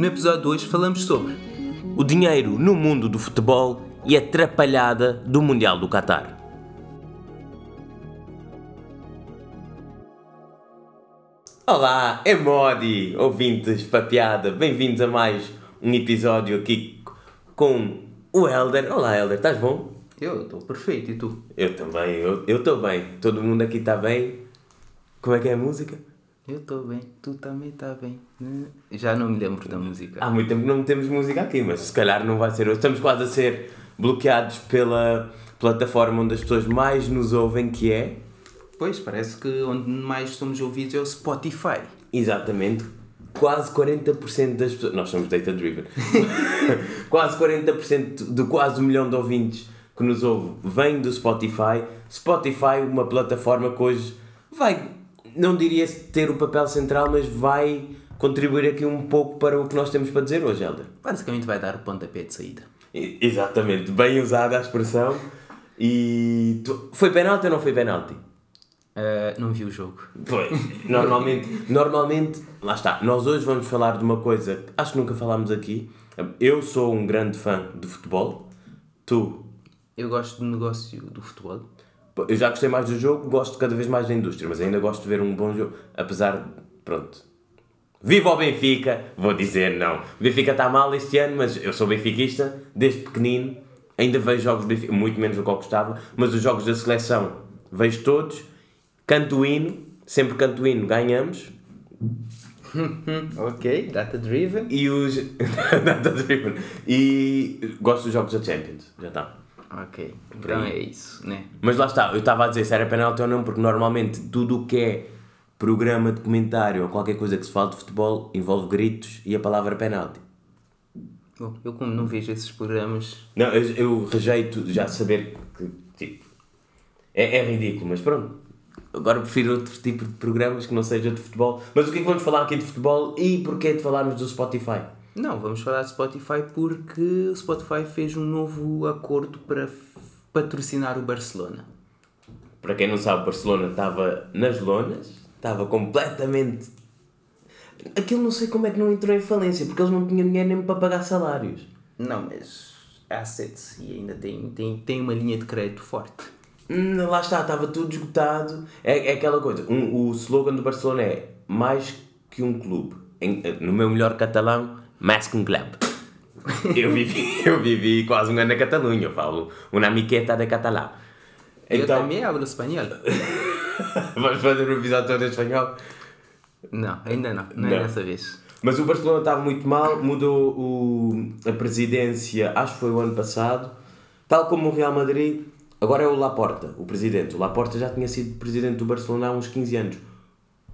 No episódio de hoje falamos sobre o dinheiro no mundo do futebol e a atrapalhada do Mundial do Qatar. Olá, é Modi, ouvintes papiada, bem-vindos a mais um episódio aqui com o Helder. Olá Helder, estás bom? Eu estou perfeito, e tu? Eu também, eu estou bem, todo mundo aqui está bem. Como é que é a música? Eu estou bem, tu também está bem. Já não me lembro da música. Há muito tempo que não temos música aqui, mas se calhar não vai ser hoje. Estamos quase a ser bloqueados pela plataforma onde as pessoas mais nos ouvem, que é. Pois, parece que onde mais somos ouvidos é o Spotify. Exatamente. Quase 40% das pessoas. Nós somos data driven. quase 40% de quase um milhão de ouvintes que nos ouve vem do Spotify. Spotify, uma plataforma que hoje vai não diria ter o papel central, mas vai contribuir aqui um pouco para o que nós temos para dizer hoje, Helder. Basicamente vai dar o pontapé de saída. Exatamente, bem usada a expressão. E tu... foi penalti ou não foi penalti? Uh, não vi o jogo. Foi. Normalmente, normalmente, lá está. Nós hoje vamos falar de uma coisa que acho que nunca falámos aqui. Eu sou um grande fã de futebol. Tu? Eu gosto do negócio do futebol. Eu já gostei mais do jogo, gosto cada vez mais da indústria, mas ainda gosto de ver um bom jogo. Apesar de. Pronto. Viva o Benfica! Vou dizer não. O Benfica está mal este ano, mas eu sou benfiquista desde pequenino. Ainda vejo jogos do Benfica, muito menos do que eu gostava, mas os jogos da seleção vejo todos. Canto o hino, sempre canto o hino, ganhamos. ok, data driven. E os. data driven. E gosto dos jogos da Champions, já está. Ok, então é isso, né? Mas lá está, eu estava a dizer se era penalti ou não, porque normalmente tudo o que é programa de comentário ou qualquer coisa que se fale de futebol envolve gritos e a palavra penalti. Bom, eu como não vejo esses programas... Não, eu, eu rejeito já saber que, tipo, é, é ridículo, mas pronto. Agora prefiro outro tipo de programas que não seja de futebol. Mas o que é que vamos falar aqui de futebol e porquê de falarmos do Spotify? Não, vamos falar de Spotify porque o Spotify fez um novo acordo para patrocinar o Barcelona. Para quem não sabe, o Barcelona estava nas lonas, estava completamente. Aquilo não sei como é que não entrou em falência, porque eles não tinham dinheiro nem para pagar salários. Não, mas assets e ainda tem, tem, tem uma linha de crédito forte. Hum, lá está, estava tudo esgotado. É, é aquela coisa, um, o slogan do Barcelona é mais que um clube. Em, no meu melhor catalão, Masking Club. eu, vivi, eu vivi quase um ano na Catalunha, eu falo uma miqueta de catalão. Eu então... também hablo espanhol. Vamos fazer um episódio todo em espanhol? Não, ainda não, não, não. é dessa vez. Mas o Barcelona estava muito mal, mudou o, a presidência, acho que foi o ano passado, tal como o Real Madrid, agora é o Laporta, o presidente. O Laporta já tinha sido presidente do Barcelona há uns 15 anos.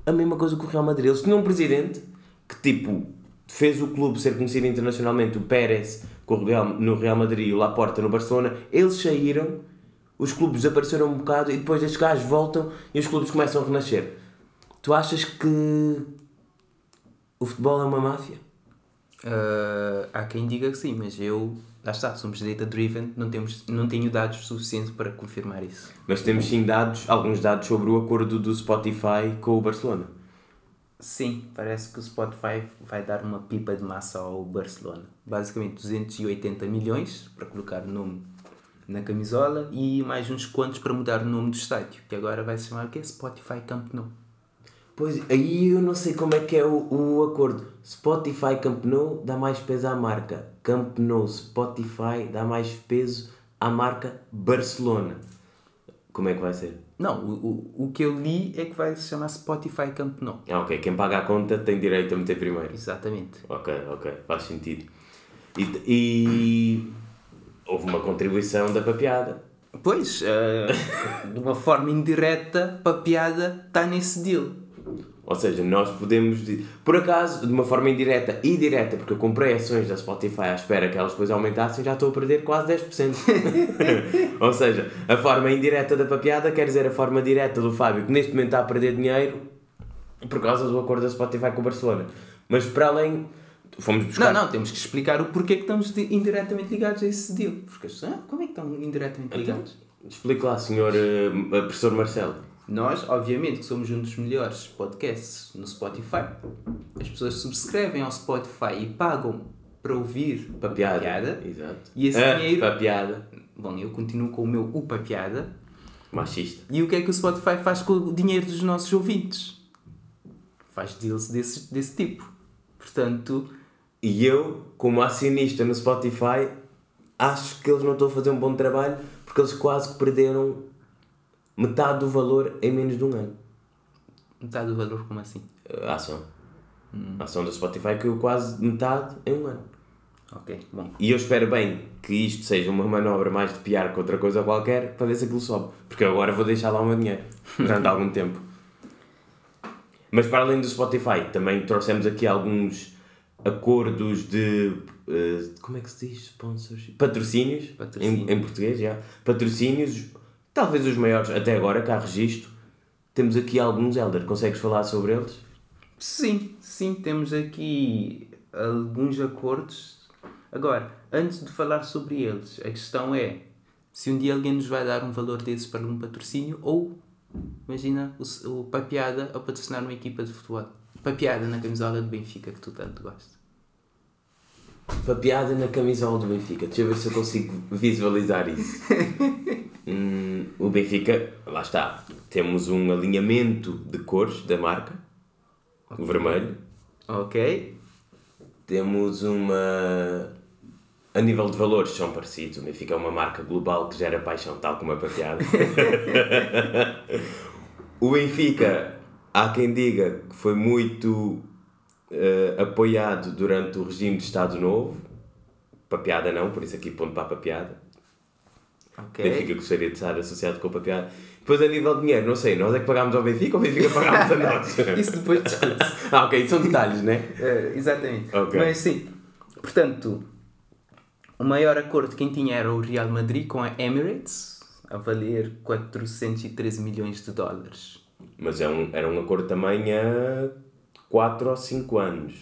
A mesma coisa que o Real Madrid. Eles tinham um presidente que, tipo, fez o clube ser conhecido internacionalmente, o Pérez no Real Madrid e o Laporta no Barcelona, eles saíram, os clubes desapareceram um bocado e depois estes gajos voltam e os clubes começam a renascer. Tu achas que o futebol é uma máfia? Uh, há quem diga que sim, mas eu, lá está, somos data-driven, não, temos, não tenho dados suficientes para confirmar isso. Mas temos sim dados, alguns dados sobre o acordo do Spotify com o Barcelona. Sim, parece que o Spotify vai dar uma pipa de massa ao Barcelona. Basicamente 280 milhões para colocar o nome na camisola e mais uns quantos para mudar o nome do estádio, que agora vai se chamar o quê? Spotify Camp Nou. Pois, aí eu não sei como é que é o, o acordo. Spotify Camp Nou dá mais peso à marca. Camp Nou Spotify dá mais peso à marca Barcelona. Como é que vai ser? Não, o, o, o que eu li é que vai se chamar Spotify Camp Nou. Ah, ok. Quem paga a conta tem direito a meter primeiro. Exatamente. Ok, ok. Faz sentido. E, e houve uma contribuição da papiada. Pois, uh, de uma forma indireta, papiada está nesse deal. Ou seja, nós podemos, por acaso, de uma forma indireta e direta, porque eu comprei ações da Spotify à espera que elas depois aumentassem, já estou a perder quase 10%. Ou seja, a forma indireta da papiada quer dizer a forma direta do Fábio, que neste momento está a perder dinheiro por causa do acordo da Spotify com o Barcelona. Mas para além, fomos buscar. Não, não, temos que explicar o porquê que estamos indiretamente ligados a esse deal. Porque ah, como é que estão indiretamente ligados? Então, explique lá, senhor uh, professor Marcelo. Nós, obviamente, que somos um dos melhores podcasts no Spotify. as pessoas subscrevem ao Spotify e pagam para ouvir Para piada. piada. Exato. E esse Ah, dinheiro- Para piada. Bom, eu continuo com o meu Upa Piada. Machista. E o que é que o Spotify faz com o dinheiro dos nossos ouvintes? Faz deals desse, desse tipo. Portanto, E eu, como acionista no Spotify, acho que eles não estão a fazer um bom trabalho porque eles quase que perderam metade do valor em menos de um ano. metade do valor, como assim? A ação. A ação do Spotify caiu quase metade em um ano. Ok, bom. E eu espero bem que isto seja uma manobra mais de piar que outra coisa qualquer para ver se aquilo sobe. Porque eu agora vou deixar lá o meu dinheiro durante algum tempo. Mas para além do Spotify, também trouxemos aqui alguns acordos de. eh, como é que se diz? Sponsorship? Patrocínios. Patrocínio. Em, em português, já. Patrocínios, talvez os maiores até agora, há registro. Temos aqui alguns, Helder. Consegues falar sobre eles? Sim, sim, temos aqui alguns acordos. Agora, antes de falar sobre eles, a questão é se um dia alguém nos vai dar um valor desses para um patrocínio ou, imagina, o, o Papiada a patrocinar uma equipa de futebol. Papiada na camisola de Benfica que tu tanto gostas. Papeada na camisola do Benfica. Deixa eu ver se eu consigo visualizar isso. Hum, o Benfica, lá está. Temos um alinhamento de cores da marca. O vermelho. Ok? Temos uma. A nível de valores são parecidos. O Benfica é uma marca global que gera paixão, tal como a papeada. o Benfica, há quem diga que foi muito eh, apoiado durante o regime de Estado Novo. Papeada não, por isso aqui ponto para a papeada. Ok. Benfica gostaria de estar associado com a papeada. Depois, a nível de dinheiro, não sei, nós é que pagámos ao Benfica ou o Benfica pagámos a nós? Isso depois discute-se. ah, ok, são detalhes, né? É, exatamente. Ok. Mas sim, portanto, o maior acordo quem tinha era o Real Madrid com a Emirates, a valer 413 milhões de dólares. Mas é um, era um acordo também a 4 ou 5 anos.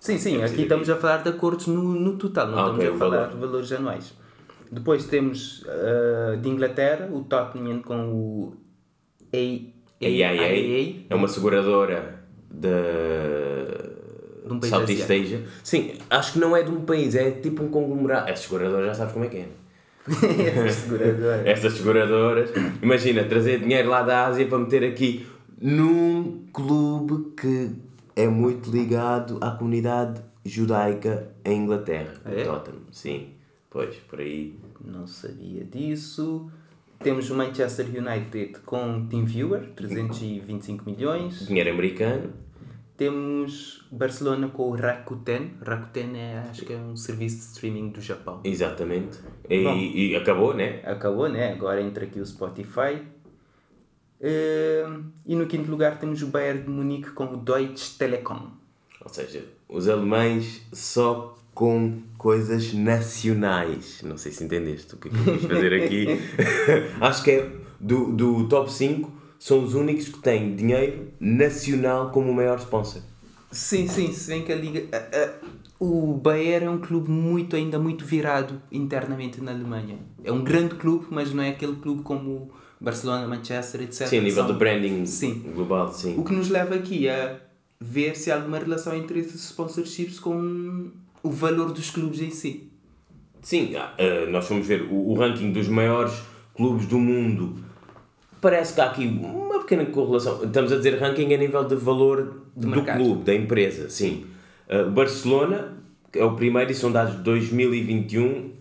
Sim, sim, aqui estamos a falar de acordos no, no total, não Ah, estamos ok, a o falar valor. de valores anuais. Depois temos ah, de Inglaterra, o Tottenham com o A- A IAA é uma seguradora da De um Southeast. Asia. Sim, acho que não é de um país, é tipo um conglomerado. As seguradoras já sabes como é que é. Essas seguradoras. Essas seguradoras, imagina, trazer dinheiro lá da Ásia para meter aqui num clube que é muito ligado à comunidade judaica em Inglaterra, É? o Tottenham. Sim, pois, por aí. Não sabia disso. Temos o Manchester United com TeamViewer, 325 milhões. Dinheiro americano, Temos Barcelona com o Rakuten. Rakuten é, acho que é um serviço de streaming do Japão. exatamente. E, Bom. e acabou, né? Acabou, né? Agora entra aqui o Spotify. Ehm, e no quinto lugar temos o Bayern de Munique com o Deutsche Telekom. Ou seja, os alemães só com coisas nacionais. Não sei se entendeste o que é que eu quis fazer aqui. Acho que é do, do top 5, são os únicos que têm dinheiro nacional como o maior sponsor. Sim, sim, se bem que a Liga. a- a- o Bayern é um clube muito, ainda muito virado internamente na Alemanha. É um grande clube, mas não é aquele clube como Barcelona, Manchester, etc. Sim, a nível São- do branding Sim. global, sim. O que nos leva aqui a ver se há alguma relação entre esses sponsorships com o valor dos clubes em si. Sim, ah, nós fomos ver o, o ranking dos maiores clubes do mundo. Parece que há aqui uma pequena correlação. Estamos a dizer ranking a nível de valor do mercado. clube, da empresa, sim. Ah, Barcelona é o primeiro e são dados de 2021.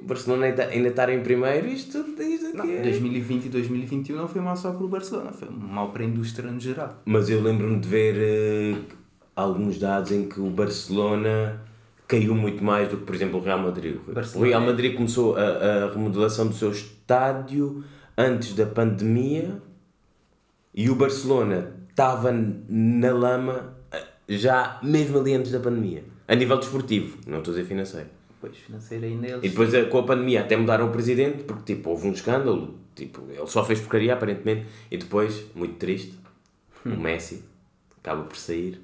O Barcelona ainda, ainda estar em primeiro, isto, Não, aqui é... 2020 e 2021 não foi mal só para o Barcelona, foi mal para a indústria no geral. Mas eu lembro-me de ver eh, alguns dados em que o Barcelona caiu muito mais do que, por exemplo, o Real Madrid. O Barcelona Real é- Madrid começou a, a remodelação do seu estádio antes da pandemia e o Barcelona estava na lama eh, já mesmo ali antes da pandemia. A nível desportivo, não estou a dizer financeiro. Pois, financeiro ainda eles. E depois eh, com a pandemia até mudaram o presidente porque tipo, houve um escândalo, tipo, ele só fez porcaria aparentemente e depois, muito triste, o Messi acaba por sair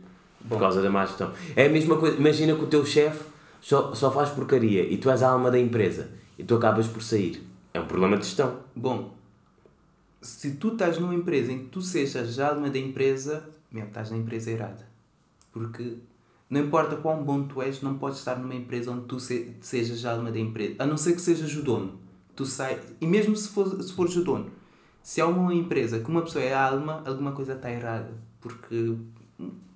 por causa da má gestão. É a mesma coisa, imagina que o teu chefe só, só faz porcaria e tu és a alma da empresa e tu acabas por sair. É um problema de gestão. Bom, se tu estás numa empresa em que tu sejas a alma da empresa, meu, estás na empresa errada. Porque não importa quão bom tu és, não podes estar numa empresa onde tu se, sejas a alma da empresa. A não ser que sejas o dono. Tu sai, e mesmo se, for, se fores o dono, se há uma empresa que uma pessoa é a alma, alguma coisa está errada. Porque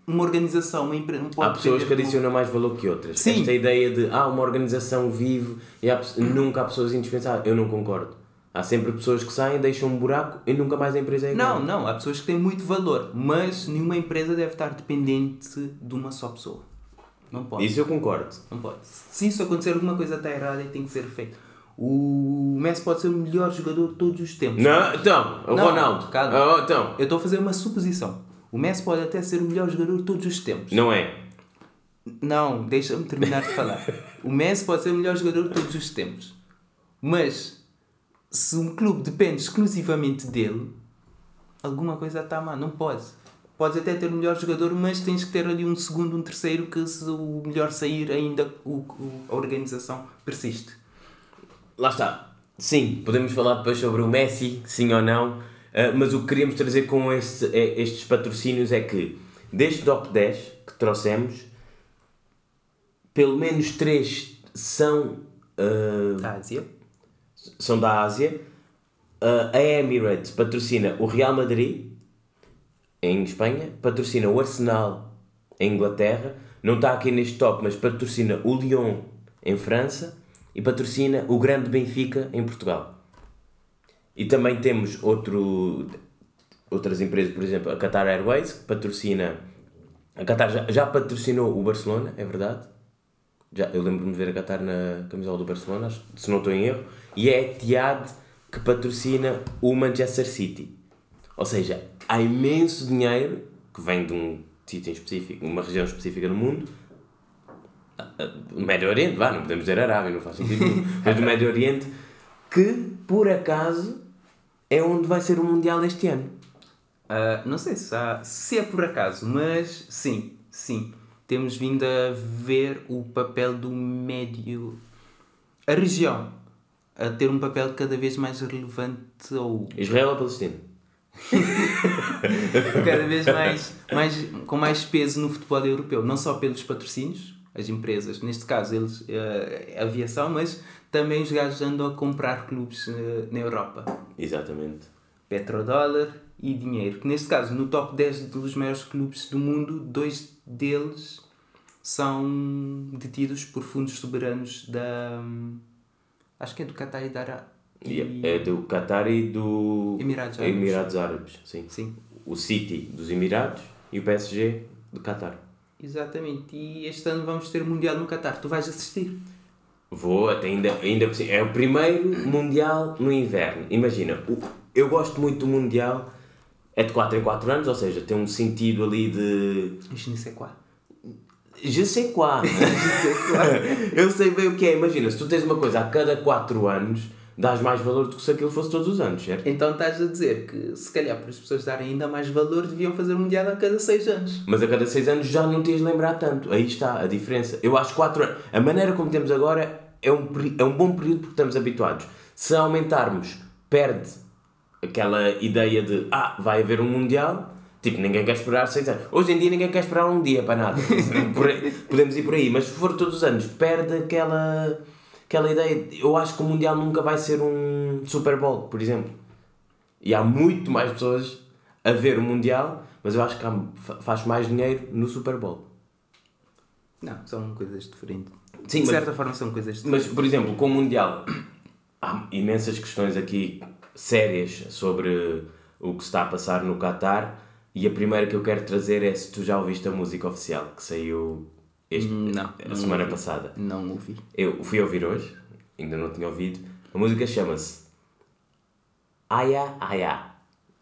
uma organização, uma empresa não pode Há pessoas que adicionam mais valor que outras. Sim. Esta ideia de ah, uma organização vive e há nunca há pessoas indispensáveis. Eu não concordo. Há sempre pessoas que saem, deixam um buraco e nunca mais a empresa é igual. Não, não, há pessoas que têm muito valor, mas nenhuma empresa deve estar dependente de uma só pessoa. Não pode. Isso eu concordo. Não pode. Se isso acontecer, alguma coisa está errada e tem que ser feito. O Messi pode ser o melhor jogador de todos os tempos. Não, então, o Não, Ronaldo. calma. Oh, então, Eu estou a fazer uma suposição. O Messi pode até ser o melhor jogador de todos os tempos. não é. Não, deixa-me terminar de falar. O Messi pode ser o melhor jogador de todos os tempos. Mas, se um clube depende exclusivamente dele, alguma coisa está má. Não pode. Podes até ter o melhor jogador, mas tens que ter ali um segundo, um terceiro, que se o melhor sair, ainda o, o- a organização persiste. Lá está. Sim, podemos falar depois sobre o Messi, sim ou não, ah, mas o que queríamos trazer com este, é- estes patrocínios é que, deste top 10 que trouxemos, pelo menos 3 são, ah, Da Ásia. são da Ásia. Ah, a Emirates patrocina o Real Madrid, em Espanha, patrocina o Arsenal, em Inglaterra, não está aqui neste top, mas patrocina o Lyon, em França, e patrocina o Grande Benfica, em Portugal. E também temos outro, outras empresas, por exemplo, a Qatar Airways, que patrocina. A Qatar já, já patrocinou o Barcelona, é verdade. Já, eu lembro-me de ver a Qatar na camisola do Barcelona, acho- se não estou em erro. E é a Etihad que patrocina o Manchester City. Ou seja, há imenso dinheiro que vem de um sítio em específico, uma região específica do mundo, do Médio Oriente, vá, não podemos dizer Arábia, não faz sentido nenhum, mas do Médio Oriente, que por acaso é onde vai ser o Mundial este ano. Ah, não sei se, há- se é por acaso, mas sim, sim. Temos vindo a ver o papel do médio. A região a ter um papel cada vez mais relevante ou Israel ou Palestina? cada vez mais, mais com mais peso no futebol europeu, não só pelos patrocínios, as empresas, neste caso eles eh, a aviação, mas também os gajos andam a comprar clubes eh, na Europa. Exatamente. petrodólar e dinheiro. Que neste caso, no top 10 dos maiores clubes do mundo, dois deles são detidos por fundos soberanos da. Acho que é do Qatar e da Ara- e- É do Qatar e do Emirados Árabes. Emirados Árabes, sim. Sim, O City dos Emirados e o PSG do Qatar. exatamente. E este ano vamos ter o Mundial no Qatar. Tu vais assistir? Vou até ainda, ainda. É o primeiro Mundial no inverno. Imagina, eu gosto muito do Mundial, é de 4 em 4 anos, ou seja, tem um sentido ali de. Isto nem sei qual. Je sais quoi. eu sei bem o que é. Imagina, se tu tens uma coisa a cada 4 anos, dás mais valor do que se aquilo fosse todos os anos, certo? Então estás a dizer que, se calhar, para as pessoas darem ainda mais valor, deviam fazer o Mundial a cada 6 anos. Mas a cada 6 anos já não tens de lembrar tanto. Aí está a diferença. Eu acho que 4 anos. A maneira como temos agora é um, é um bom período porque estamos habituados. Se aumentarmos, perde aquela ideia de ah, vai haver um Mundial. Tipo, ninguém quer esperar 6 anos. Hoje em dia ninguém quer esperar um dia para nada. Podemos ir por aí. Mas se for todos os anos, perde aquela, aquela ideia. Eu acho que o Mundial nunca vai ser um Super Bowl, por exemplo. E há muito mais pessoas a ver o Mundial, mas eu acho que há- fa- faz mais dinheiro no Super Bowl. Não, são coisas diferentes. Sim, de mas- certa forma são coisas diferentes. Mas, por exemplo, com o Mundial, há imensas questões aqui sérias sobre o que está a passar no Qatar. E a primeira que eu quero trazer é se tu já ouviste a música oficial que saiu este, Não, a não semana ouvi. passada. Não ouvi. Eu fui ouvir hoje, ainda não tinha ouvido. A música chama-se Aya Aya.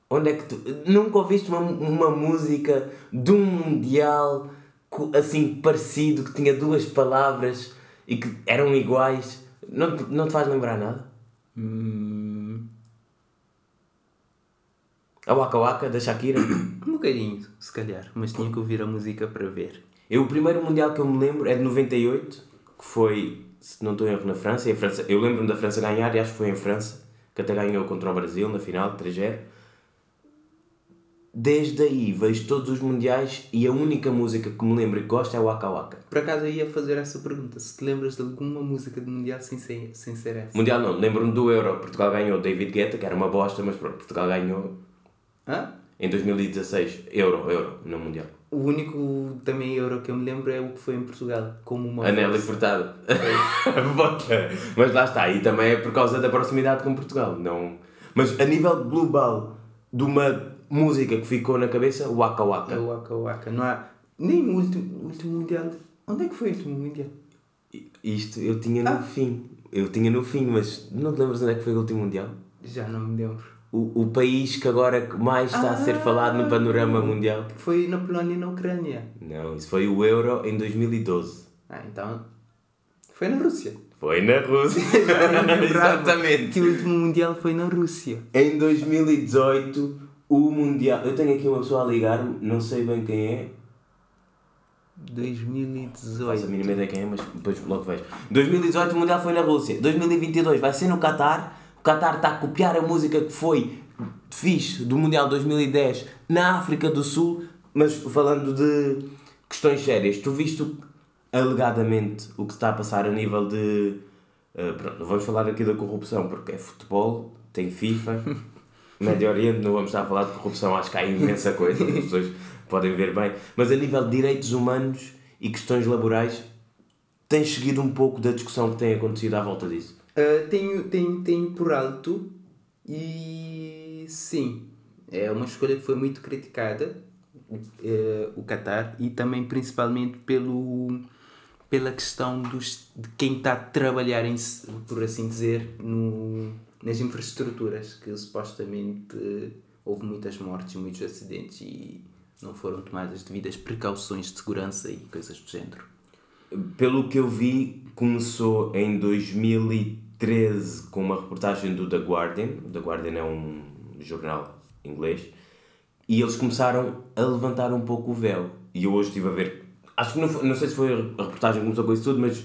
Onde é que tu. Nunca ouviste uma, uma música de um mundial assim parecido, que tinha duas palavras e que eram iguais? Não, te- não te faz lembrar nada? Hum, A Waka Waka da Shakira? um bocadinho, se calhar, mas tinha que ouvir a música para ver. Eu, o primeiro mundial que eu me lembro é de 98, que foi, se não estou em erro, na França. E a França eu lembro-me da França ganhar e acho que foi em França, que até ganhou contra o Brasil na final, 3-0. desde aí vejo todos os mundiais e a única música que me lembro e que gosto é o Waka Waka. Por acaso eu ia fazer essa pergunta, se te lembras de alguma música de Mundial sem ser, sem ser essa? Mundial não, lembro-me do Euro, Portugal ganhou David Guetta, que era uma bosta, mas pronto, Portugal ganhou Hã? em 2016, Euro, Euro, no Mundial. O único também euro que eu me lembro é o que foi em Portugal, como uma A Nelly força. Furtado. Bota. mas lá está, e também é por causa da proximidade com Portugal. Não... Mas a nível global de uma música que ficou na cabeça, o Waka É Waka. o Waka Waka. Não há nem o último, último Mundial. Onde é que foi o último Mundial? Isto eu tinha no Ah. fim. Eu tinha no fim, mas não te lembras onde é que foi o último Mundial? Já não me lembro. O, o país que agora mais está a ser Ah. falado no panorama mundial? Foi na Polónia e na Ucrânia. Não, isso foi o Euro em 2012. Ah, então. Foi na Rússia. Foi na Rússia. Exatamente. Que o último Mundial foi na Rússia. Em 2018, o Mundial. Eu tenho aqui uma pessoa a ligar-me, não sei bem quem é. Faço a 2018. mínima ideia quem é, mas depois logo vejo. 2018 o Mundial foi na Rússia. 2022 vai ser no Qatar. O Qatar está a copiar a música que foi fixe do Mundial 2010 na África do Sul. Mas falando de questões sérias, tu viste alegadamente o que está a passar a nível de. eh, pronto, não vamos falar aqui da corrupção porque é futebol, tem FIFA, Médio Oriente, não vamos estar a falar de corrupção, acho que há imensa coisa, as pessoas podem ver bem. Mas a nível de direitos humanos e questões laborais, tens seguido um pouco da discussão que tem acontecido à volta disso? Ah, tenho, tenho, tenho por alto e sim, é uma escolha que foi muito criticada, eh, o Qatar, e também principalmente pelo, pela questão dos, de quem está a trabalhar, em, por assim dizer, no, nas infraestruturas, que supostamente eh, houve muitas mortes muitos acidentes e não foram tomadas devidas precauções de segurança e coisas do género. Pelo que eu vi, começou em 2013 com uma reportagem do The Guardian. O The Guardian é um jornal inglês. E eles começaram a levantar um pouco o véu. E eu hoje estive a ver. Acho que não, foi- não sei se foi a reportagem que começou com isso tudo, mas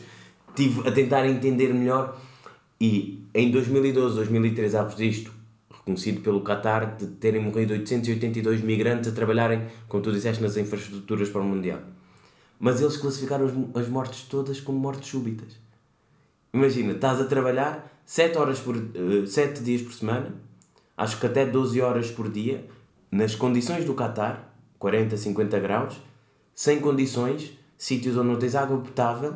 estive a tentar entender melhor. E em 2012, 2013, após disto, reconhecido pelo Qatar de terem morrido 882 migrantes a trabalharem, como tu disseste, nas infraestruturas para o Mundial. Mas eles classificaram as, as mortes todas como mortes súbitas. Imagina, estás a trabalhar 7 horas por, eh, 7 dias por semana, acho que até 12 horas por dia, nas condições do Qatar, 40, 50 graus, sem condições, sítios onde não tens água potável,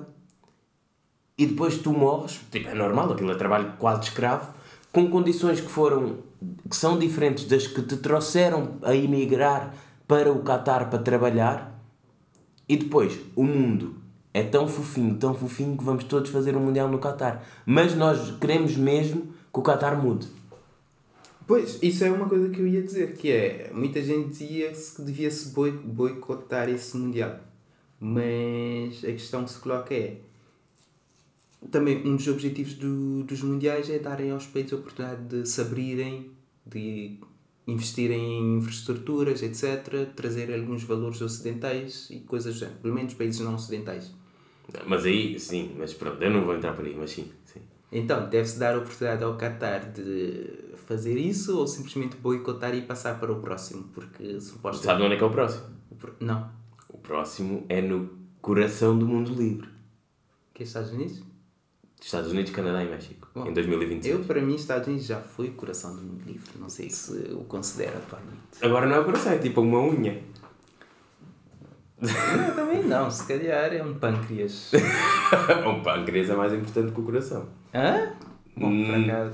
e depois tu morres, tipo, é normal, aquilo é trabalho quase escravo, com condições que foram, que são diferentes das que te trouxeram a emigrar para o Qatar para trabalhar, e depois, o mundo é tão fofinho, tão fofinho que vamos todos fazer um Mundial no Qatar. Mas nós queremos mesmo que o Qatar mude. Pois, isso é uma coisa que eu ia dizer, que é, muita gente dizia que devia-se boi- boicotar esse Mundial. Mas a questão que se coloca é, também um dos objetivos do, dos Mundiais é darem aos países a oportunidade de se abrirem, de investirem em infraestruturas, etc., trazer alguns valores ocidentais e coisas do género, pelo menos países não ocidentais. Mas aí, sim, mas pronto, eu não vou entrar por aí, mas sim. sim. Então, deve-se dar a oportunidade ao Qatar de fazer isso ou simplesmente boicotar e passar para o próximo, porque supostamente... Sabe onde é que é o próximo? O pro- Não. O próximo é no coração do mundo livre. Que é Estados Unidos? Estados Unidos, Canadá e México. Bom, em 2026. Eu, para mim, Estados Unidos já foi coração do mundo livre. Não sei se o considero atualmente. Agora não é o coração, é tipo uma unha. Eu também não, se calhar é um pâncreas. o pâncreas é mais importante que o coração. Hã? Bom, Hum, por acaso.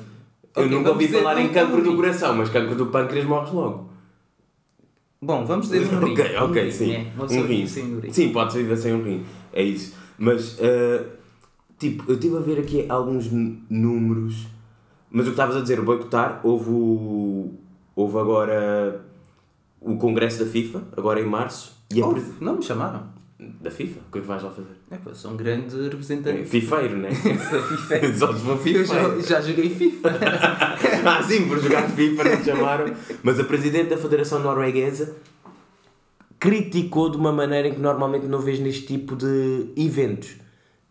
Eu Ok, nunca ouvi falar em um- cancro um do coração, mas cancro do pâncreas morres logo. Bom, vamos dizer um rim. Ok, ok, um sim. um rim. sem um rim. Sim, pode-se viver sem um rim. É isso. Mas, ah, tipo, eu estive a ver aqui alguns números. Mas o que estavas a dizer, o boicotar, houve o. Houve agora o congresso da FIFA, agora em março. E pre- não me chamaram. Da FIFA? O que é que vais lá fazer? É, pá, sou um grande representante. Fifeiro, né? Sou FIFA. Só Eu fifeiro. já, já joguei FIFA. ah, sim, por jogar FIFA não te chamaram. Mas a presidente da Federação Norueguesa criticou de uma maneira em que normalmente não vês neste tipo de eventos.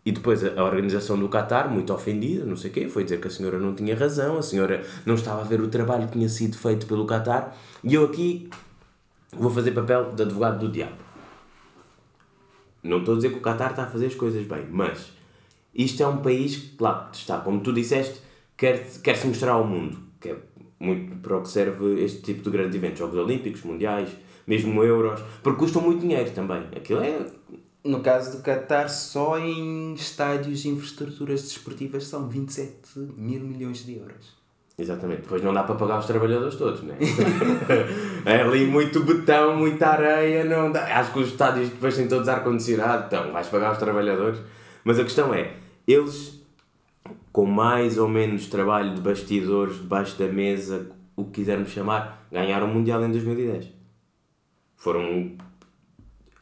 E depois a a organização do Qatar, muito ofendida, não sei o quê, foi dizer que a senhora não tinha razão, a senhora não estava a ver o trabalho que tinha sido feito pelo Qatar. E eu aqui vou fazer papel de advogado do diabo. Não estou a dizer que o Qatar está a fazer as coisas bem, mas isto é um país que, claro, está, como tu disseste, quer, quer se mostrar ao mundo, que é muito para o que serve este tipo de grandes eventos, Jogos Olímpicos, Mundiais, mesmo Euros, porque custam muito dinheiro também. Aquilo é. No caso do Qatar, só em estádios e infraestruturas desportivas são 27 mil milhões de euros. Exatamente, depois não dá para pagar os trabalhadores todos, não é? é ali muito betão, muita areia, não dá. Acho que os estádios depois têm todos ar-condicionado, então vais pagar os trabalhadores. Mas a questão é, eles com mais ou menos trabalho de bastidores, debaixo da mesa, o que quisermos chamar, ganharam o Mundial em 2010. Foram.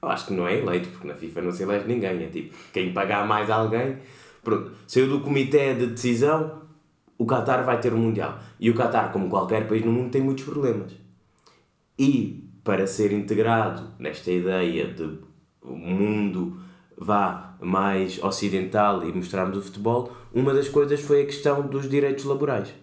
Acho que não é eleito, porque na FIFA não se elege ninguém. É tipo, quem pagar mais alguém. Pronto, saiu do comitê de decisão, o Qatar vai ter o Mundial. E o Qatar, como qualquer país no mundo, tem muitos problemas. E para ser integrado nesta ideia de mundo vá mais ocidental e mostrarmos o futebol, uma das coisas foi a questão dos direitos laborais.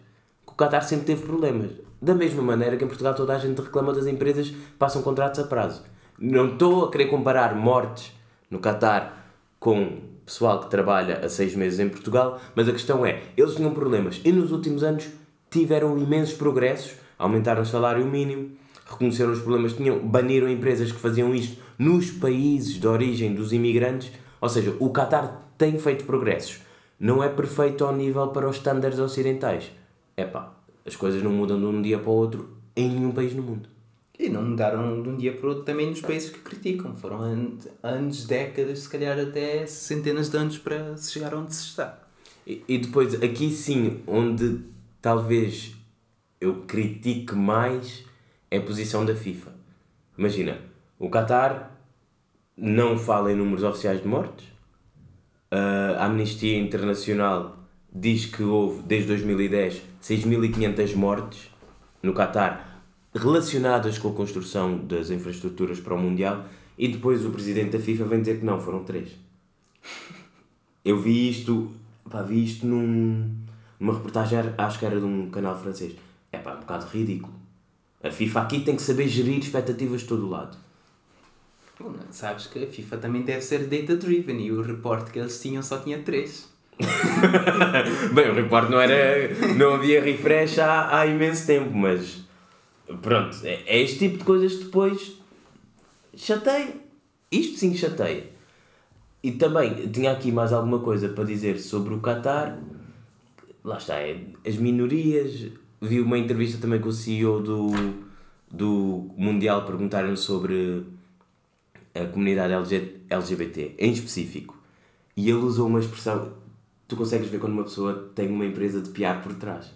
O Qatar sempre teve problemas. Da mesma maneira que em Portugal toda a gente reclama das empresas que passam contratos a prazo. Não estou a querer comparar mortes no Qatar com pessoal que trabalha há seis meses em Portugal, mas a questão é, eles tinham problemas e nos últimos anos tiveram imensos progressos, aumentaram o salário mínimo, reconheceram os problemas que tinham, baniram empresas que faziam isto nos países de origem dos imigrantes, ou seja, o Qatar tem feito progressos. Não é perfeito ao nível para os estándares ocidentais. É pá, as coisas não mudam de um dia para o outro em nenhum país no mundo. E não mudaram de um dia para o outro também nos países que criticam. Foram anos, décadas, se calhar até centenas de anos para se chegar onde se está. E, e depois, aqui sim, onde talvez eu critique mais é a posição da FIFA. Imagina, o Qatar não fala em números oficiais de mortes. A Amnistia Internacional diz que houve, desde 2010, 6.500 mortes no Qatar relacionadas com a construção das infraestruturas para o Mundial e depois o presidente da FIFA vem dizer que não, foram três. Eu vi isto, pá, vi isto num, numa reportagem, acho que era de um canal francês. É pá, um bocado ridículo. A FIFA aqui tem que saber gerir expectativas de todo o lado. Bom, sabes que a FIFA também deve ser data-driven e o reporte que eles tinham só tinha três. Bem, o reporte não era. não havia refresh há, há imenso tempo, mas Pronto, é, é este tipo de coisas que depois chateia. Isto sim chateia. E também tinha aqui mais alguma coisa para dizer sobre o Qatar. Lá está, é, as minorias. Vi uma entrevista também com o CEO do, do Mundial perguntaram sobre a comunidade LGBT em específico. E ele usou uma expressão. Tu consegues ver quando uma pessoa tem uma empresa de piar por trás.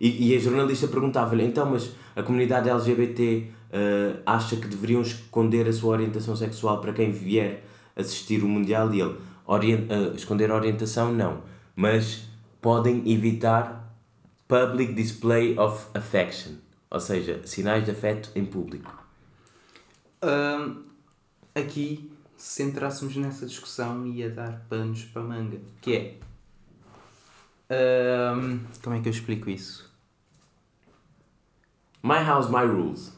E, e a jornalista perguntava-lhe, então, mas a comunidade LGBT uh, eh, acha que deveriam esconder a sua orientação sexual para quem vier assistir o Mundial? E ele, orient, uh, esconder a orientação, não. Mas podem evitar public display of affection. Ou seja, sinais de afeto em público. Um, aqui, se entrássemos nessa discussão, ia dar panos para manga. Que é... Um, como é que eu explico isso? My house, my rules.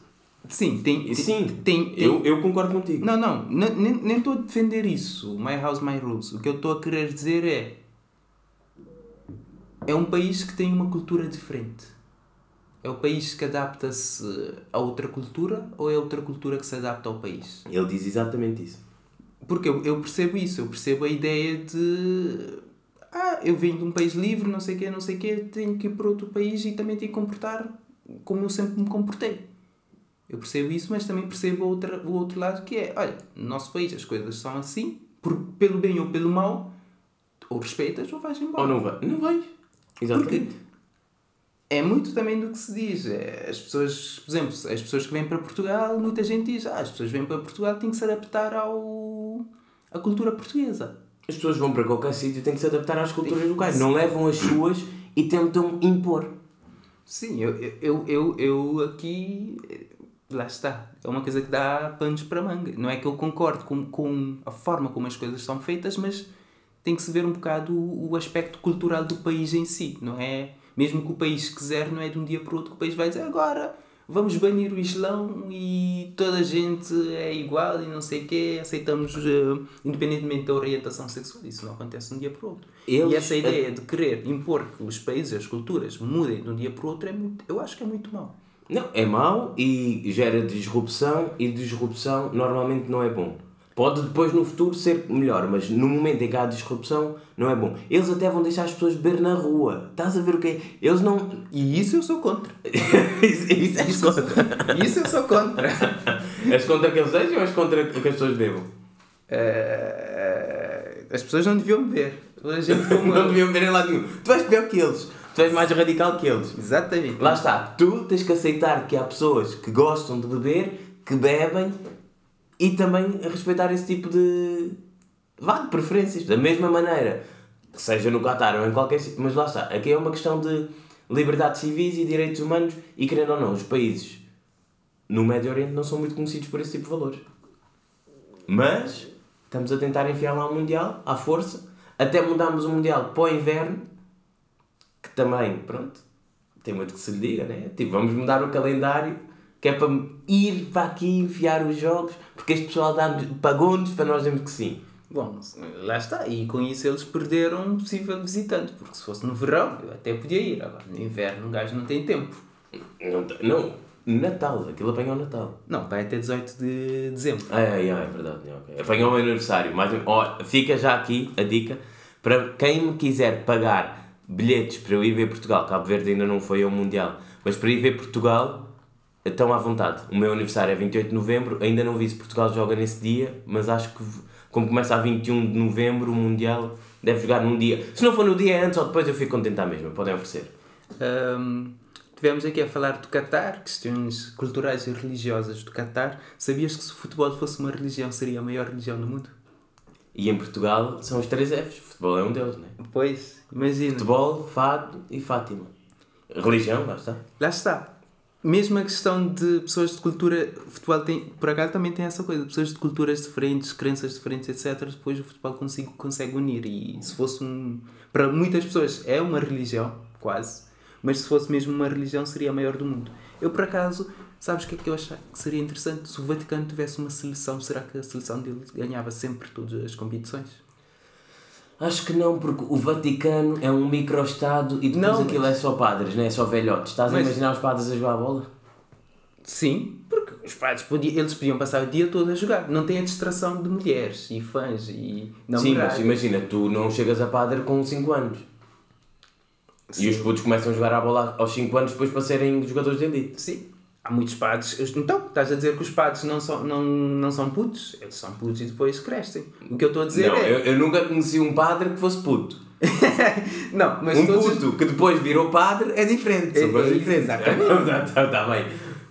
Sim, tem. Sim, tem, tem, eu, eu concordo contigo. Não, não, nem estou a defender isso. My house, my rules. O que eu estou a querer dizer é. É um país que tem uma cultura diferente. É o país que adapta-se a outra cultura ou é outra cultura que se adapta ao país? Ele diz exatamente isso. Porque eu, eu percebo isso, eu percebo a ideia de. Ah, eu venho de um país livre, não sei o quê, não sei o quê, tenho que ir para outro país e também tenho que comportar como eu sempre me comportei. Eu percebo isso, mas também percebo outra, o outro lado que é, olha, no nosso país as coisas são assim, por, pelo bem ou pelo mal, ou respeitas ou vais embora. Ou não vais. Não vais. Exatamente. Porque é muito também do que se diz. É, as pessoas, por exemplo, as pessoas que vêm para Portugal, muita gente diz, ah, as pessoas vêm para Portugal têm que se adaptar ao, à cultura portuguesa. As pessoas vão para qualquer sítio e têm que se adaptar às culturas locais. Não levam as suas e tentam impor. Sim, eu, eu, eu, eu aqui. Lá está. É uma coisa que dá panos para manga. Não é que eu concordo com, com a forma como as coisas são feitas, mas tem que se ver um bocado o, o aspecto cultural do país em si. Não é. Mesmo que o país quiser, não é de um dia para o outro que o país vai dizer agora vamos banir o Islão e toda a gente é igual e não sei o quê, aceitamos uh, independentemente da orientação sexual. Isso não acontece de um dia para o outro. Eles- e essa ideia de querer impor que os países, as culturas mudem de um dia para o outro, é muito, eu acho que é muito mau. Não, é mau e gera disrupção e disrupção normalmente não é bom. Pode depois no futuro ser melhor, mas no momento em que há disrupção não é bom. Eles até vão deixar as pessoas beber na rua. Estás a ver o que é? Eles não. E isso eu sou contra. isso, isso és contra. Isso eu sou contra. És contra que eles deixem ou és contra que as pessoas bebam? Eh, as pessoas não deviam beber. A gente Não deviam beber em lado nenhum. Tu és pior que eles. Tu és mais radical que eles. Exatamente. Lá está, tu tens que aceitar que há pessoas que gostam de beber, que bebem e também respeitar esse tipo de, vá, de preferências. Da mesma maneira, seja no Qatar ou em qualquer sítio, mas lá está, aqui é uma questão de liberdade civis e direitos humanos e querendo ou não, os países no Médio Oriente não são muito conhecidos por esse tipo de valores. Mas estamos a tentar enfiar lá o Mundial à força, até mudámos o Mundial para o inverno, que também, pronto, tem muito que se lhe diga, né? Tipo, vamos mudar o calendário, que é para ir para aqui enfiar os jogos, porque este pessoal pagou-nos para nós dizermos que sim. Bom, lá está. E com isso eles perderam um possível visitante. Porque se fosse no verão, eu até podia ir. Agora, no inverno, um gajo não tem tempo. Não, não Natal, aquilo apanhou o Natal. Não, vai até 18 de dezembro. Ah, é, é, é verdade. é, ok. Apanhou o meu aniversário. Mas, ó, fica já aqui a dica para quem me quiser pagar bilhetes para eu ir ver Portugal. Cabo Verde ainda não foi ao Mundial, mas para ir ver Portugal, estão à vontade. O meu aniversário é 28 de novembro. Ainda não vi se Portugal joga nesse dia, mas acho que como começa a 21 de novembro, o Mundial deve jogar num dia. Se não for no dia antes ou depois, eu fico contente à mesma. Podem oferecer. Ahm, tivemos aqui a falar do Qatar, questões culturais e religiosas do Qatar. Sabias que se o futebol fosse uma religião, seria a maior religião do mundo? E em Portugal são os três Fs. Futebol é um deles, né? Pois, imagina. Futebol, Fado e Fátima. Religião, lá está. Lá está. Mesmo a questão de pessoas de cultura, o futebol tem, por acaso também tem essa coisa, pessoas de culturas diferentes, crenças diferentes, etc. Depois o futebol consegue, consegue unir. E se fosse um. Para muitas pessoas é uma religião, quase, mas se fosse mesmo uma religião seria a maior do mundo. Eu por acaso, sabes o que é que eu acho que seria interessante? Se o Vaticano tivesse uma seleção, será que a seleção dele ganhava sempre todas as competições? Acho que não, porque o Vaticano é um micro-estado e depois Não, aquilo é só padres, não é só velhotes. Estás a Mas- imaginar os padres a jogar a bola? Sim, porque os padres podiam, eles podiam passar o dia todo a jogar. Não tem a distração de mulheres e fãs e Sim, mas imagina, tu não chegas a padre com 5 anos. E os putos começam a jogar a bola aos 5 anos depois para serem jogadores de elite. Sim. Há muitos padres. Então, estás a dizer que os padres não são, não, não são putos? Eles são putos e depois crescem. O que eu estou a dizer Não, é. eu, eu nunca conheci um padre que fosse puto. Não, mas um todos os- puto que depois virou padre é diferente. São É- coisas é- diferentes. exatamente. Está tá bem.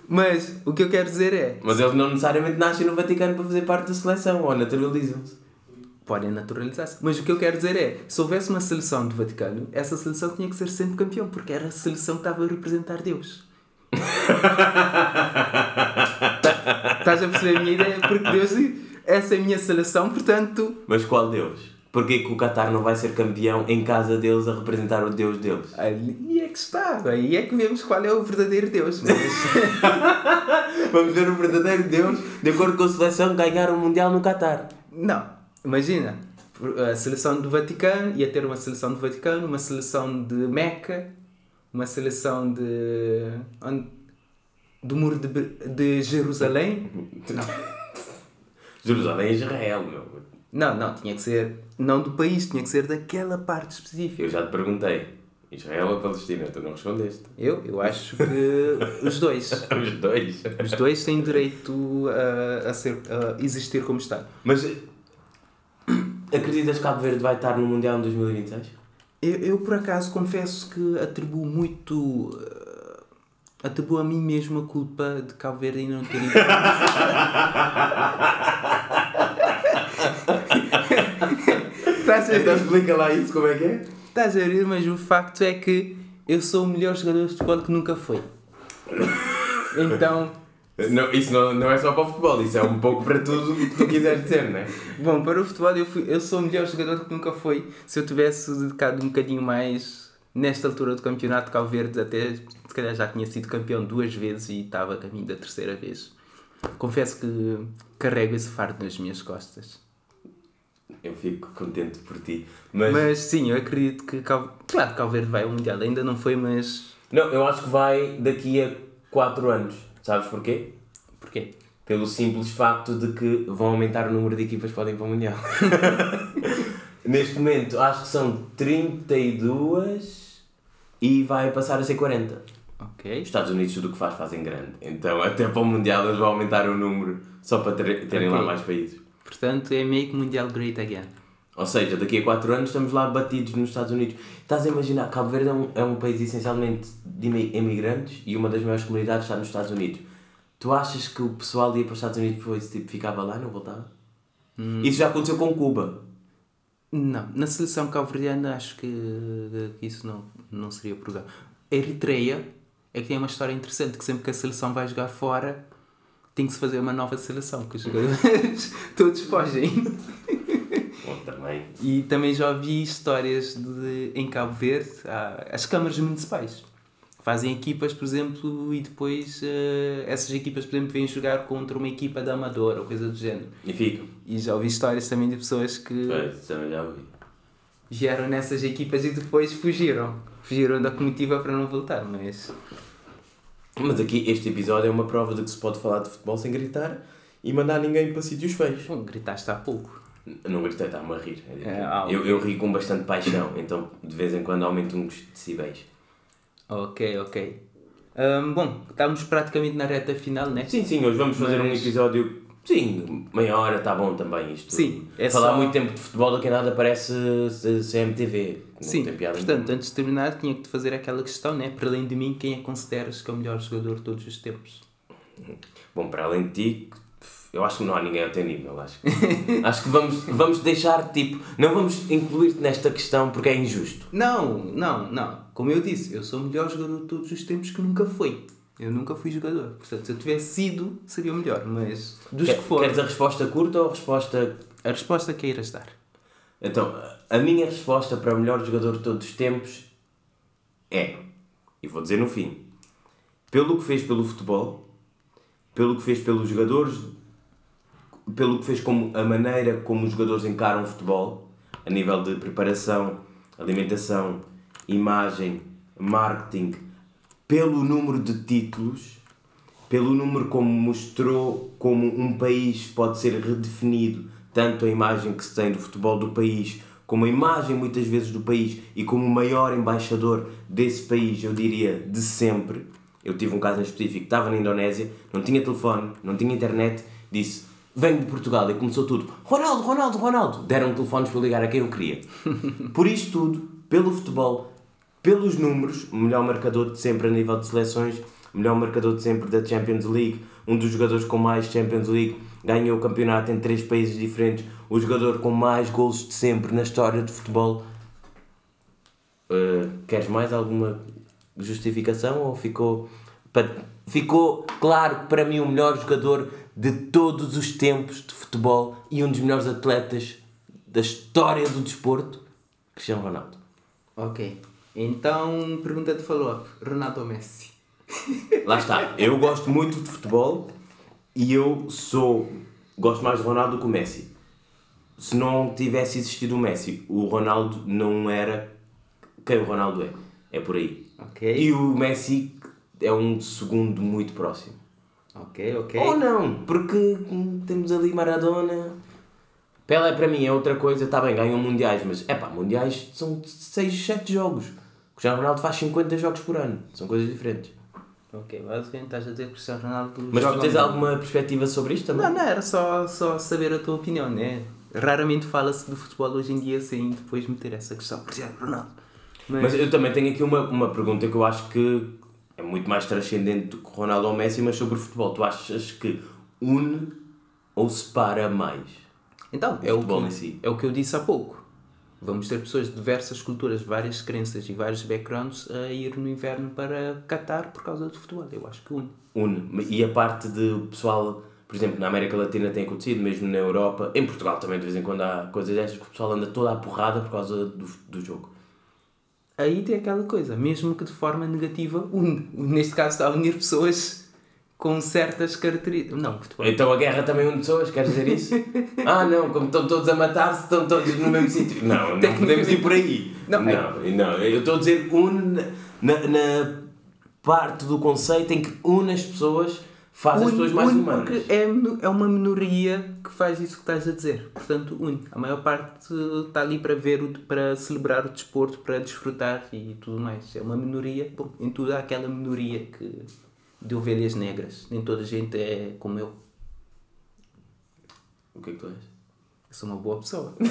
Mas o que eu quero dizer é. Mas eles não necessariamente nascem no Vaticano para fazer parte da seleção ou naturalizam-se. Podem naturalizar-se. Mas o que eu quero dizer é, se houvesse uma seleção do Vaticano, essa seleção tinha que ser sempre campeão, porque era a seleção que estava a representar Deus. Tá- Estás a perceber a minha ideia? Porque Deus, essa é a minha seleção, portanto, Mas qual Deus? Porquê que o Qatar não vai ser campeão em casa deles a representar o Deus deles? aí é que está. Aí é que vemos qual é o verdadeiro Deus. Mas, Vamos ver o verdadeiro Deus de acordo com a seleção ganhar o Mundial no Qatar. não, imagina. A seleção do Vaticano ia ter uma seleção do Vaticano, uma seleção de Meca, uma seleção de. do Muro de, de Jerusalém. Jerusalém é Israel, meu. Não, não, tinha que ser não do país, tinha que ser daquela parte específica. Eu já te perguntei. Israel ou Palestina? Tu não respondeste. Eu, eu acho que os dois. Os dois. Os dois têm direito a, a, ser, a existir como Estado. Mas eh, acreditas que Cabo Verde vai estar no Mundial em 2026? Eu, eu por acaso confesso que atribuo muito. eh, atribuo a mim mesmo a culpa de Cabo Verde ainda não ter ido. Estás a Então explica lá isso, como é que é? Estás a ver, mas o facto é que eu sou o melhor jogador de futebol que nunca foi. Então, Não, isso não, não é só para o futebol, isso é um pouco para tudo o que tu quiseres dizer, não é? bom, para o futebol eu, fui, eu sou o melhor jogador que nunca foi se eu tivesse dedicado um bocadinho mais nesta altura do campeonato, Cabo Verde até se calhar já tinha sido campeão duas vezes e estava a caminho da terceira vez. Confesso que carrego esse fardo nas minhas costas. Eu fico contente por ti. Mas, Mas sim, eu acredito que Cabo... Claro que Cabo Verde vai ao Mundial, ainda não foi, mas... não, eu acho que vai daqui a 4 anos. Sabes porquê? Porquê? Pelo simples facto de que vão aumentar o número de equipas que podem ir para o Mundial. Neste momento acho que são 32 e vai passar a ser 40. Os Ok. Estados Unidos tudo o que faz fazem grande. Então até para o Mundial eles vão aumentar o número só para ter- terem lá Ok. mais países. Portanto, é meio que Mundial Great Again. Ou seja, daqui a 4 anos estamos lá batidos nos Estados Unidos. Estás a imaginar, Cabo Verde é um, é um país essencialmente de imi- imigrantes e uma das maiores comunidades está nos Estados Unidos. Tu achas que o pessoal ia para os Estados Unidos depois tipo, ficava lá e não voltava? Isso já aconteceu com Cuba. Não, na seleção cabo-verdiana acho que, que isso não, não seria problema. A Eritreia é que tem uma história interessante, que sempre que a seleção vai jogar fora tem que se fazer uma nova seleção, que os jogadores todos fogem. Também. E também já ouvi histórias de, em Cabo Verde, há as câmaras municipais. Fazem equipas, por exemplo, e depois eh, essas equipas, por exemplo, vêm jogar contra uma equipa da Amadora ou coisa do género. E ficam. E já ouvi histórias também de pessoas que Pois, também já ouvi. vieram nessas equipas e depois fugiram. Fugiram da comitiva para não voltar, mas. Mas aqui este episódio é uma prova de que se pode falar de futebol sem gritar e mandar ninguém para sítios feios. Bom, gritaste há pouco. Não gritei, está-me a rir. É. É, ah, eu, eu ri com bastante paixão, então de vez em quando aumento uns decibéis. Ok, ok. Bom, estamos praticamente na reta final, né? Sim, sim, hoje vamos fazer um Mas- episódio. Sim, meia hora está bom também isto. Sim, é Falar só- muito tempo de futebol daqui a nada parece CMTV. que Sim, portanto, antes de terminar, tinha que te fazer aquela questão, né? Para além de mim, quem é que consideras que é o melhor jogador de todos os tempos? Bom, para além de ti, eu acho que não há ninguém ao teu nível. Acho, acho que vamos, vamos deixar, tipo, não vamos incluir-te nesta questão porque é injusto. Não, não, não. Como eu disse, eu sou o melhor jogador de todos os tempos que nunca foi. Eu nunca fui jogador. Portanto, se eu tivesse sido, seria o melhor. Mas dos Quer- que foram, Queres a resposta curta ou a resposta a resposta que irás dar. Então, a minha resposta para o melhor jogador de todos os tempos é, e vou dizer no fim, pelo que fez pelo futebol, pelo que fez pelos jogadores, pelo que fez como a maneira como os jogadores encaram o futebol, a nível de preparação, alimentação, imagem, marketing, pelo número de títulos, pelo número como mostrou como um país pode ser redefinido, tanto a imagem que se tem do futebol do país, como a imagem muitas vezes do país e como o maior embaixador desse país, eu diria, de sempre. Eu tive um caso em específico, estava na Indonésia, não tinha telefone, não tinha internet, disse venho de Portugal e começou tudo Ronaldo, Ronaldo, Ronaldo. Deram telefones para ligar a quem eu queria. Por isto tudo, pelo futebol, pelos números, o melhor marcador de sempre a nível de seleções, melhor marcador de sempre da Champions League, um dos jogadores com mais Champions League, ganhou o campeonato em três países diferentes, o jogador com mais gols de sempre na história de futebol. Uh, queres mais alguma justificação ou ficou, ficou claro que para mim o melhor jogador de todos os tempos de futebol e um dos melhores atletas da história do desporto, Cristiano Ronaldo. Ok. Então, pergunta de follow-up. Ronaldo ou Messi? Lá está, eu gosto muito de futebol e eu sou. Gosto mais do Ronaldo do que o Messi. Se não tivesse existido o Messi, o Ronaldo não era quem o Ronaldo é. É por aí. Ok. E o Messi é um segundo muito próximo. Ok, ok. Ou não, porque temos ali Maradona. Pelé para mim é outra coisa, está bem, ganham mundiais, mas é pá, mundiais são 6, 7 jogos. O Cristiano Ronaldo faz 50 jogos por ano, são coisas diferentes. Ok, basicamente estás a dizer que o Cristiano Ronaldo Mas tu tens alguma perspectiva sobre isto também? Não, não, era só, só saber a tua opinião, né? Raramente fala-se do futebol hoje em dia sem depois meter essa questão. Cristiano Ronaldo. Mas eu também tenho aqui uma, uma pergunta que eu acho que é muito mais transcendente do que Ronaldo ou Messi, mas sobre o futebol. Tu achas que une ou separa mais? Então, O é o, que, em si. é o que eu disse há pouco. Vamos ter pessoas de diversas culturas, várias crenças e vários backgrounds a ir no inverno para Qatar por causa do futebol. Eu acho que une. une. E a parte de pessoal, por exemplo, na América Latina tem acontecido, mesmo na Europa, em Portugal também de vez em quando há coisas destas que o pessoal anda toda à porrada por causa do, do jogo. Aí tem aquela coisa, mesmo que de forma negativa, une. Neste caso está a unir pessoas com certas características. Não, futebol. Então a guerra também une pessoas, quer dizer isso? ah, não, como estão todos a matar-se, estão todos no mesmo sítio. Não, não podemos ir por aí. Não, não, não, eu estou a dizer une na, na parte do conceito em que une as pessoas, faz as pessoas mais une humanas. porque é, é uma minoria que faz isso que estás a dizer. Portanto, une. A maior parte está ali para ver, para celebrar o desporto, para desfrutar e tudo mais. É uma minoria. Bom, em tudo há aquela minoria que, de ovelhas negras. Nem toda a gente é como eu. O que é que tu és? Eu sou uma boa pessoa.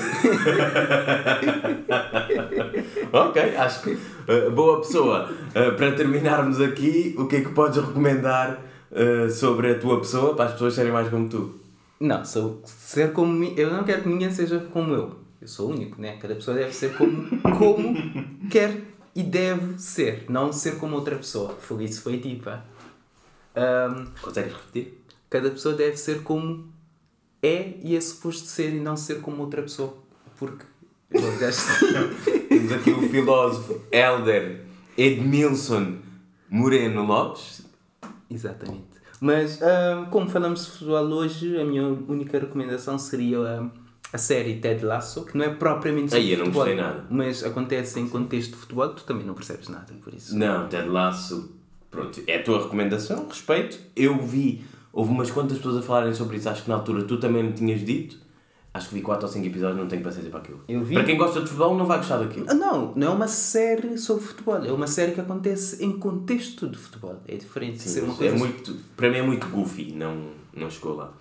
Ok, acho que uh, boa pessoa. Uh, para terminarmos aqui, o que é que podes recomendar uh, sobre a tua pessoa para as pessoas serem mais como tu? Não, sou ser como. Eu não quero que ninguém seja como eu. Eu sou único, né? Cada pessoa deve ser como, como quer e deve ser, não ser como outra pessoa. Foi isso, foi tipo. Ahm, Consegues repetir? cada pessoa deve ser como é e é suposto ser e não ser como outra pessoa. Porque. Temos aqui o filósofo Elder Edmilson Moreno Lopes. Exatamente. Mas, ah, como falamos de futebol hoje, a minha única recomendação seria ah, a série Ted Lasso, que não é propriamente Aí, sobre eu não futebol, gostei nada. mas acontece em contexto de futebol, tu também não percebes nada, por isso. Não, Ted Lasso. Pronto, é a tua recomendação, respeito. Eu vi, houve umas quantas pessoas a falarem sobre isso, acho que na altura tu também me tinhas dito. Acho que vi 4 ou 5 episódios, não tenho paciência para aquilo. Vi. Para quem gosta de futebol, não vai gostar daquilo. Não, não é uma série sobre futebol, é uma série que acontece em contexto de futebol. É diferente de ser uma Mas coisa. é muito, para mim é muito goofy, não, não chegou lá.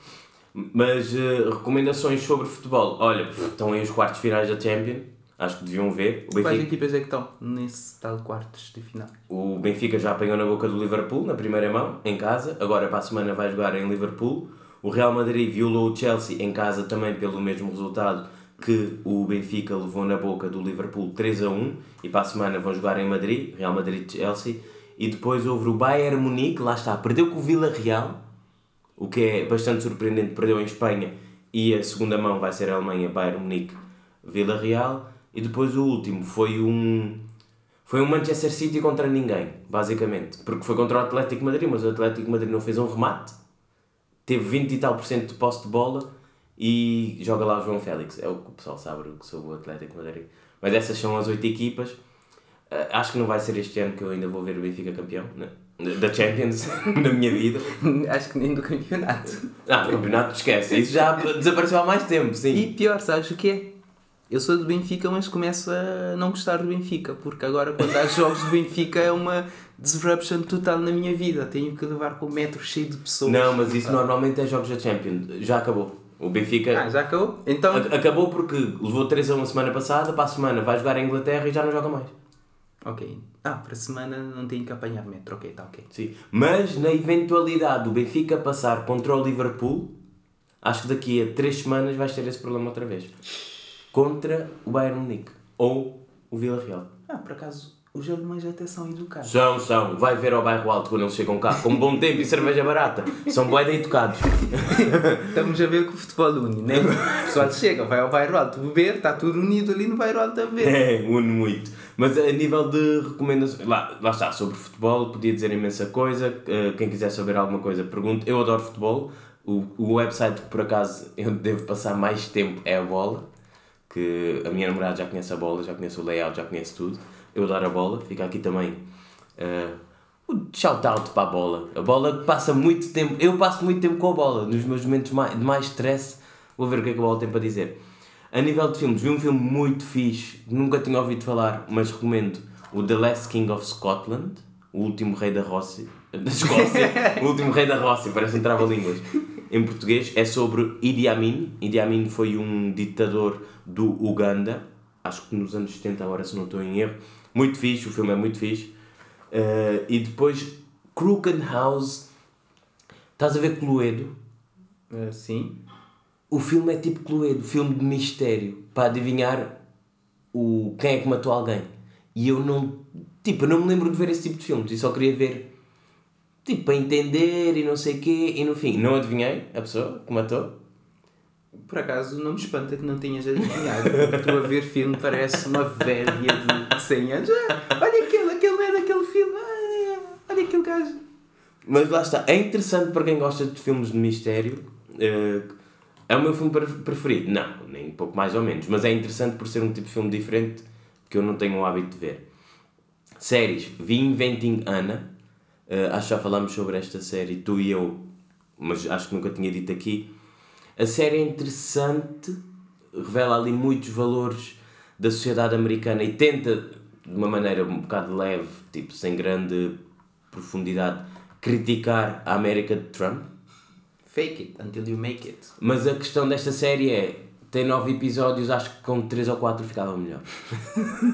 Mas eh, recomendações sobre futebol. Olha, estão aí os quartos finais da Champions. Acho que deviam ver. O Quais Benfica, equipas é que estão nesse tal quartos de final? o Benfica já apanhou na boca do Liverpool na primeira mão, em casa. Agora para a semana vai jogar em Liverpool. O Real Madrid violou o Chelsea em casa também pelo mesmo resultado que o Benfica levou na boca do Liverpool 3 a 1 e para a semana vão jogar em Madrid, Real Madrid-Chelsea e depois houve o Bayern Munique, lá está, perdeu com o Vila Real o que é bastante surpreendente, perdeu em Espanha e a segunda mão vai ser a Alemanha, Bayern Munique, Vila Real e depois o último foi um foi um Manchester City contra ninguém, basicamente, porque foi contra o Atlético Madrid, mas o Atlético Madrid não fez um remate, teve 20 e tal por cento de posse de bola e joga lá o João Félix, é o que o pessoal sabe que sou o Atlético Madrid. Mas essas são as oito equipas. Uh, acho que não vai ser este ano que eu ainda vou ver o Benfica campeão né? da Champions na minha vida. Acho que nem do campeonato. Ah, do campeonato esquece. Isso já desapareceu há mais tempo, sim. E pior, sabes o que é? Eu sou do Benfica, mas começo a não gostar do Benfica, porque agora quando há jogos do Benfica é uma disruption total na minha vida. Tenho que levar com o metro cheio de pessoas. Não, mas isso normalmente é jogos da Champions. Já acabou. O Benfica Ah, já acabou? Então. a- acabou porque levou 3 a 1 a semana passada, para a semana vai jogar em Inglaterra e já não joga mais. Ok. Ah, para a semana não tenho que apanhar metro. Ok, está ok. Sim. Mas na eventualidade do Benfica passar contra o Liverpool, acho que daqui a 3 semanas vais ter esse problema outra vez. Contra o Bayern Munique ou o Vila Real. Ah, por acaso, os alemães até são educados. São, são. Vai ver ao bairro alto quando eles chegam cá, com bom tempo e cerveja barata. São bué educados. Estamos a ver que o futebol une, né? O pessoal chega, vai ao bairro alto beber, está tudo unido ali no bairro alto a beber. É, une muito. Mas a nível de recomendações, lá, lá está, sobre futebol, podia dizer imensa coisa. Uh, Quem quiser saber alguma coisa, pergunte. Eu adoro futebol. O, o website que por acaso eu devo passar mais tempo é a bola. Que a minha namorada já conhece a bola, já conhece o layout, já conhece tudo. Eu adoro a bola. Fica aqui também uh, o shout-out para a bola. A bola passa muito tempo. Eu passo muito tempo com a bola. Nos meus momentos de mais stress, vou ver o que é que a bola tem para dizer. A nível de filmes, vi um filme muito fixe, nunca tinha ouvido falar, mas recomendo o The Last King of Scotland, o último rei da Róssia, da Escócia, o último rei da Róssia, parece um trava-línguas. Em português é sobre Idi Amin. Idi Amin foi um ditador do Uganda, acho que nos anos 70, agora se não estou em erro. Muito fixe, o filme é muito fixe. Uh, e depois Crooked House, estás a ver Cluedo? Ah, sim. O filme é tipo Cluedo, filme de mistério, para adivinhar o, quem é que matou alguém. E eu não, tipo, eu não me lembro de ver esse tipo de filmes, e só queria ver, tipo, para entender e não sei o quê, e no fim, não adivinhei a pessoa que matou. Por acaso não me espanta que não tenhas adivinhado. Tu a ver filme parece uma velha de 100 anos. Ah, olha aquele, aquele é daquele filme. Ah, olha aquele gajo. Mas lá está, é interessante para quem gosta de filmes de mistério. eh, é o meu filme pre- preferido. Não, nem um pouco mais ou menos. Mas é interessante por ser um tipo de filme diferente que eu não tenho o hábito de ver. Séries, vi Inventing Anna. Eh, acho que já falámos sobre esta série, tu e eu, mas acho que nunca tinha dito aqui. A série é interessante, revela ali muitos valores da sociedade americana e tenta, de uma maneira um bocado leve, tipo, sem grande profundidade, criticar a América de Trump. Fake it until you make it. Mas a questão desta série é. Tem nove episódios, acho que com três ou quatro ficava melhor.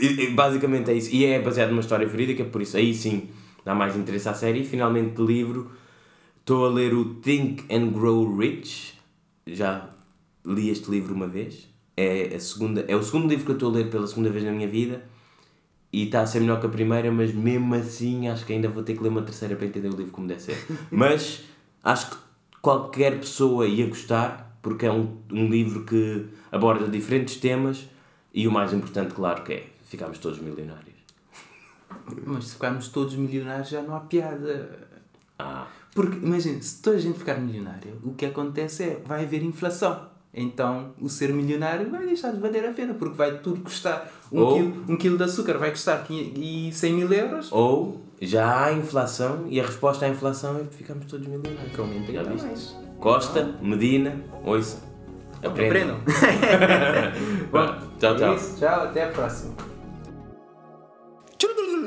E- e basicamente é isso. E é baseado numa história verídica, por isso aí sim dá mais interesse à série. E finalmente, de livro, estou a ler o Think and Grow Rich. Já li este livro uma vez. É, a segunda, é o segundo livro que eu estou a ler pela segunda vez na minha vida. E está a ser melhor que a primeira, mas mesmo assim acho que ainda vou ter que ler uma terceira para entender o livro como deve ser. Mas acho que qualquer pessoa ia gostar, porque é um, um livro que aborda diferentes temas e o mais importante, claro, que é ficarmos todos milionários. Mas se ficarmos todos milionários já não há piada. Ah, Porque, imagina, se toda a gente ficar milionária, o que acontece é vai haver inflação. Então, o ser milionário vai deixar de valer a pena, porque vai tudo custar. Um, Ou- quilo, um quilo de açúcar vai custar 500 e 100 mil euros. ou já há inflação e a resposta à inflação é que ficamos todos milionários. Que aumentem Já viste? mais. Costa, Medina, ouça. Aprendam. Aprendam. Vá, tchau, tchau. É isso, tchau, até a próxima.